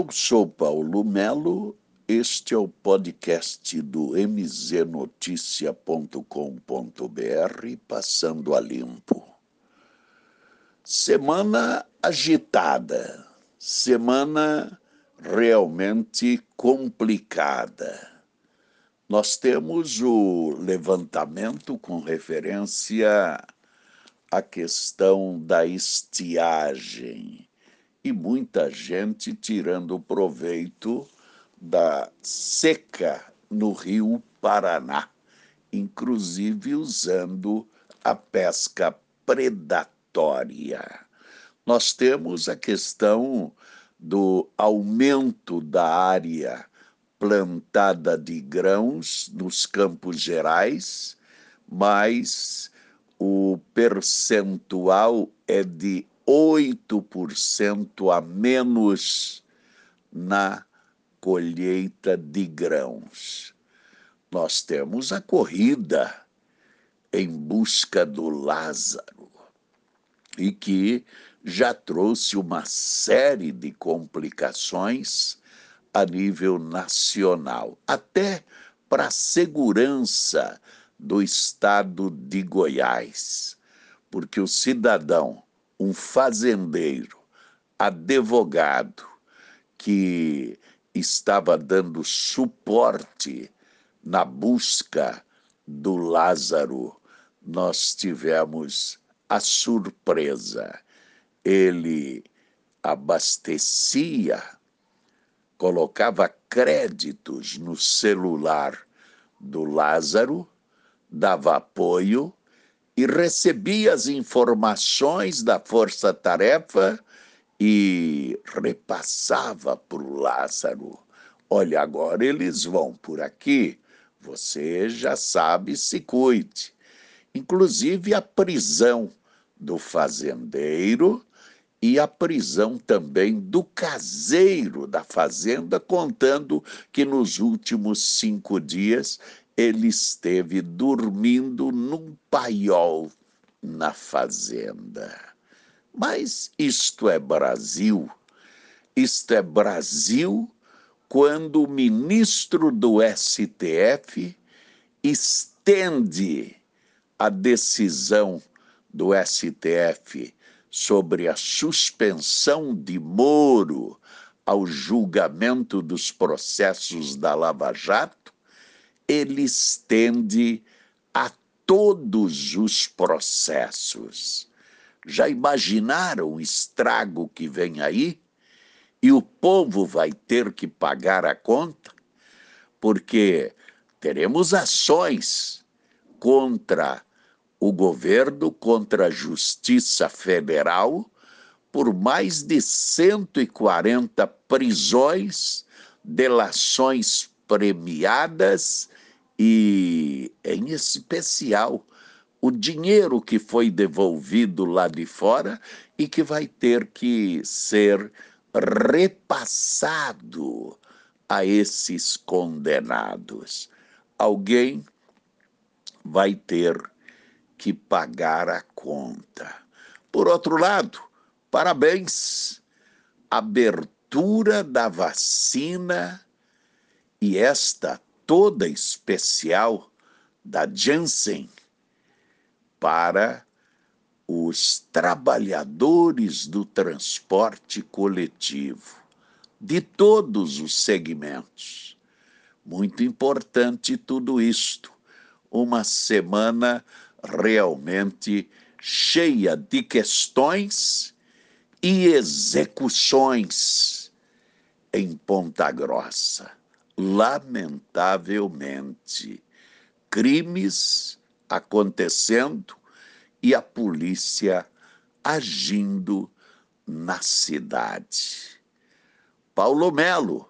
Eu sou Paulo Melo, este é o podcast do mznoticia.com.br, passando a limpo. Semana agitada, semana realmente complicada. Nós temos o levantamento com referência à questão da estiagem e muita gente tirando proveito da seca no rio Paraná, inclusive usando a pesca predatória. Nós temos a questão do aumento da área plantada de grãos nos campos gerais, mas o percentual é de 8% a menos na colheita de grãos. Nós temos a corrida em busca do Lázaro e que já trouxe uma série de complicações a nível nacional, até para a segurança do estado de Goiás, porque o cidadão um fazendeiro, advogado, que estava dando suporte na busca do Lázaro, nós tivemos a surpresa. Ele abastecia, colocava créditos no celular do Lázaro, dava apoio e recebia as informações da força-tarefa e repassava para o Lázaro. Olha, agora eles vão por aqui, você já sabe, se cuide. Inclusive a prisão do fazendeiro e a prisão também do caseiro da fazenda, contando que nos últimos cinco dias ele esteve dormindo num paiol na fazenda. Mas isto é Brasil. Isto é Brasil quando o ministro do STF estende a decisão do STF sobre a suspensão de Moro ao julgamento dos processos da Lava Jato ele estende a todos os processos. Já imaginaram o estrago que vem aí? E o povo vai ter que pagar a conta? Porque teremos ações contra o governo, contra a Justiça Federal, por mais de 140 prisões, delações premiadas e, em especial, o dinheiro que foi devolvido lá de fora e que vai ter que ser repassado a esses condenados. Alguém vai ter que pagar a conta. Por outro lado, parabéns, abertura da vacina e esta toda especial da Janssen para os trabalhadores do transporte coletivo, de todos os segmentos. Muito importante tudo isto. Uma semana realmente cheia de questões e execuções em Ponta Grossa lamentavelmente, crimes acontecendo e a polícia agindo na cidade. Paulo Melo,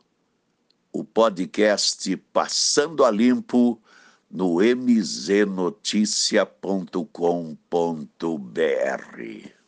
o podcast Passando a Limpo no mznoticia.com.br.